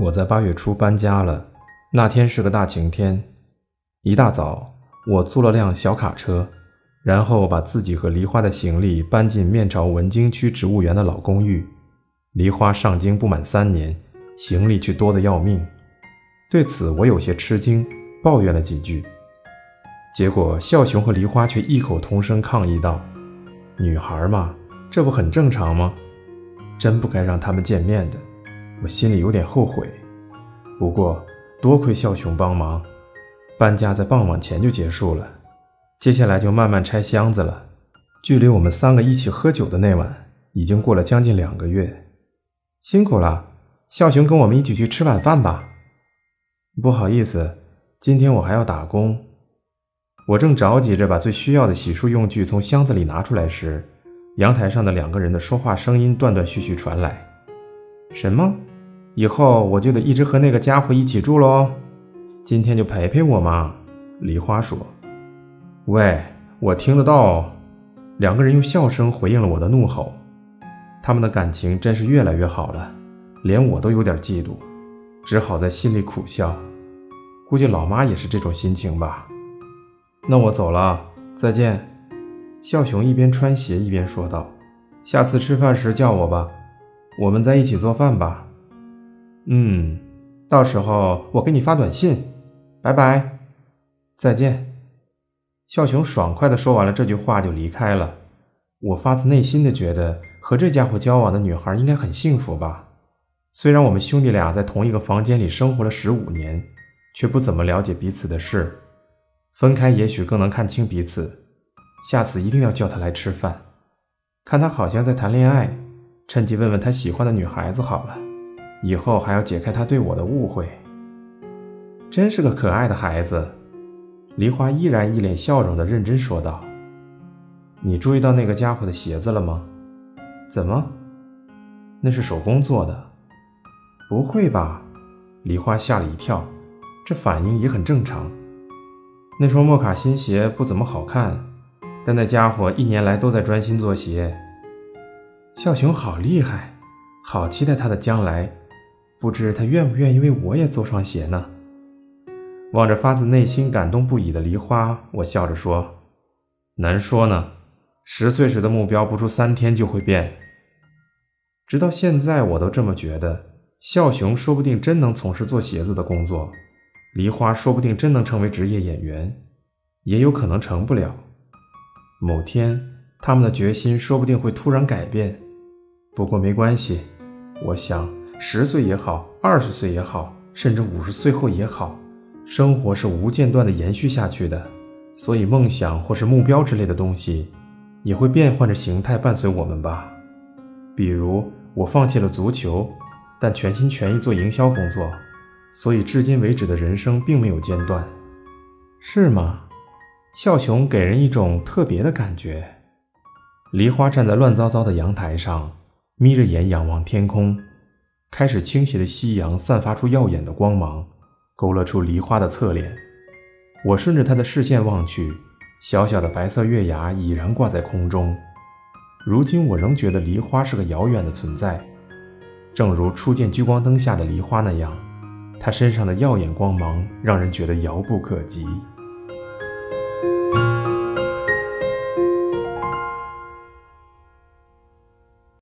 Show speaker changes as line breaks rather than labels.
我在八月初搬家了，那天是个大晴天。一大早，我租了辆小卡车，然后把自己和梨花的行李搬进面朝文京区植物园的老公寓。梨花上京不满三年，行李却多得要命。对此，我有些吃惊，抱怨了几句。结果，孝雄和梨花却异口同声抗议道：“女孩嘛，这不很正常吗？真不该让他们见面的。”我心里有点后悔，不过多亏孝雄帮忙，搬家在傍晚前就结束了。接下来就慢慢拆箱子了。距离我们三个一起喝酒的那晚，已经过了将近两个月。辛苦了，孝雄，跟我们一起去吃晚饭吧。不好意思，今天我还要打工。我正着急着把最需要的洗漱用具从箱子里拿出来时，阳台上的两个人的说话声音断断续续传来。什么？以后我就得一直和那个家伙一起住喽？今天就陪陪我嘛。梨花说：“喂，我听得到。”两个人用笑声回应了我的怒吼。他们的感情真是越来越好了，连我都有点嫉妒，只好在心里苦笑。估计老妈也是这种心情吧。那我走了，再见。孝雄一边穿鞋一边说道：“下次吃饭时叫我吧。”我们在一起做饭吧。嗯，到时候我给你发短信。拜拜，再见。笑雄爽快地说完了这句话就离开了。我发自内心的觉得和这家伙交往的女孩应该很幸福吧。虽然我们兄弟俩在同一个房间里生活了十五年，却不怎么了解彼此的事。分开也许更能看清彼此。下次一定要叫他来吃饭，看他好像在谈恋爱。趁机问问他喜欢的女孩子好了，以后还要解开他对我的误会。真是个可爱的孩子，梨花依然一脸笑容的认真说道：“你注意到那个家伙的鞋子了吗？怎么？那是手工做的？不会吧？”梨花吓了一跳，这反应也很正常。那双莫卡辛鞋不怎么好看，但那家伙一年来都在专心做鞋。笑熊好厉害，好期待他的将来。不知他愿不愿意为我也做双鞋呢？望着发自内心感动不已的梨花，我笑着说：“难说呢。十岁时的目标，不出三天就会变。直到现在，我都这么觉得。孝雄说不定真能从事做鞋子的工作，梨花说不定真能成为职业演员，也有可能成不了。某天，他们的决心说不定会突然改变。”不过没关系，我想十岁也好，二十岁也好，甚至五十岁后也好，生活是无间断的延续下去的，所以梦想或是目标之类的东西，也会变换着形态伴随我们吧。比如我放弃了足球，但全心全意做营销工作，所以至今为止的人生并没有间断，是吗？笑熊给人一种特别的感觉。梨花站在乱糟糟的阳台上。眯着眼仰望天空，开始倾斜的夕阳散发出耀眼的光芒，勾勒出梨花的侧脸。我顺着他的视线望去，小小的白色月牙已然挂在空中。如今我仍觉得梨花是个遥远的存在，正如初见聚光灯下的梨花那样，它身上的耀眼光芒让人觉得遥不可及。